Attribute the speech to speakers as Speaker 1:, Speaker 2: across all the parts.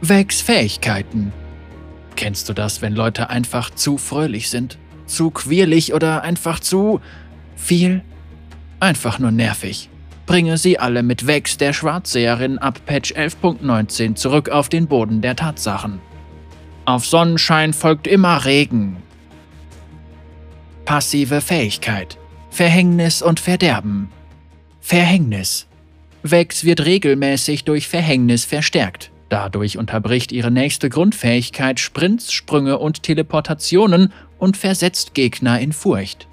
Speaker 1: Vex Fähigkeiten. Kennst du das, wenn Leute einfach zu fröhlich sind? Zu quirlig oder einfach zu viel? Einfach nur nervig. Bringe sie alle mit Vex der Schwarzseherin ab Patch 11.19 zurück auf den Boden der Tatsachen. Auf Sonnenschein folgt immer Regen. Passive Fähigkeit. Verhängnis und Verderben. Verhängnis. Vex wird regelmäßig durch Verhängnis verstärkt. Dadurch unterbricht ihre nächste Grundfähigkeit Sprints, Sprünge und Teleportationen und versetzt Gegner in Furcht.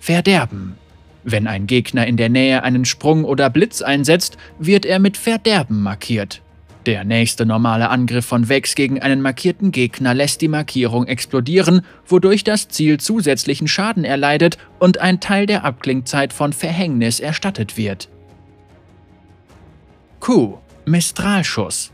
Speaker 1: Verderben. Wenn ein Gegner in der Nähe einen Sprung oder Blitz einsetzt, wird er mit Verderben markiert. Der nächste normale Angriff von Vex gegen einen markierten Gegner lässt die Markierung explodieren, wodurch das Ziel zusätzlichen Schaden erleidet und ein Teil der Abklingzeit von Verhängnis erstattet wird. Q. Mistralschuss.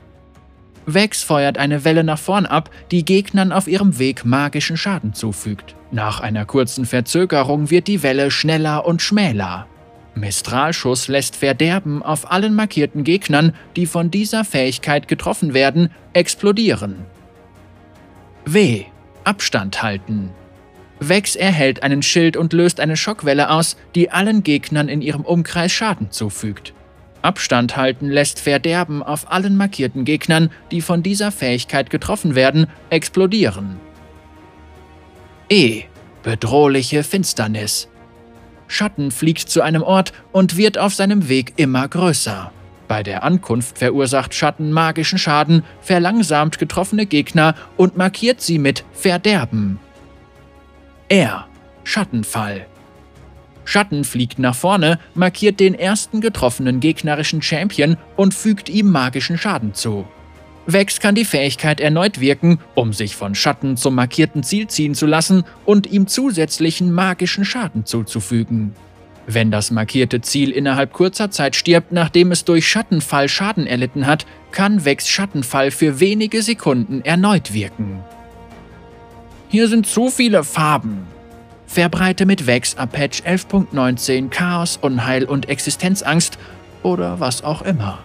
Speaker 1: Vex feuert eine Welle nach vorn ab, die Gegnern auf ihrem Weg magischen Schaden zufügt. Nach einer kurzen Verzögerung wird die Welle schneller und schmäler. Mistralschuss lässt Verderben auf allen markierten Gegnern, die von dieser Fähigkeit getroffen werden, explodieren. W. Abstand halten. Vex erhält einen Schild und löst eine Schockwelle aus, die allen Gegnern in ihrem Umkreis Schaden zufügt. Abstand halten lässt Verderben auf allen markierten Gegnern, die von dieser Fähigkeit getroffen werden, explodieren. E. Bedrohliche Finsternis. Schatten fliegt zu einem Ort und wird auf seinem Weg immer größer. Bei der Ankunft verursacht Schatten magischen Schaden, verlangsamt getroffene Gegner und markiert sie mit Verderben. R. Schattenfall. Schatten fliegt nach vorne, markiert den ersten getroffenen gegnerischen Champion und fügt ihm magischen Schaden zu. Vex kann die Fähigkeit erneut wirken, um sich von Schatten zum markierten Ziel ziehen zu lassen und ihm zusätzlichen magischen Schaden zuzufügen. Wenn das markierte Ziel innerhalb kurzer Zeit stirbt, nachdem es durch Schattenfall Schaden erlitten hat, kann Vex Schattenfall für wenige Sekunden erneut wirken. Hier sind zu viele Farben. Verbreite mit Vex ab Patch 11.19 Chaos, Unheil und Existenzangst oder was auch immer.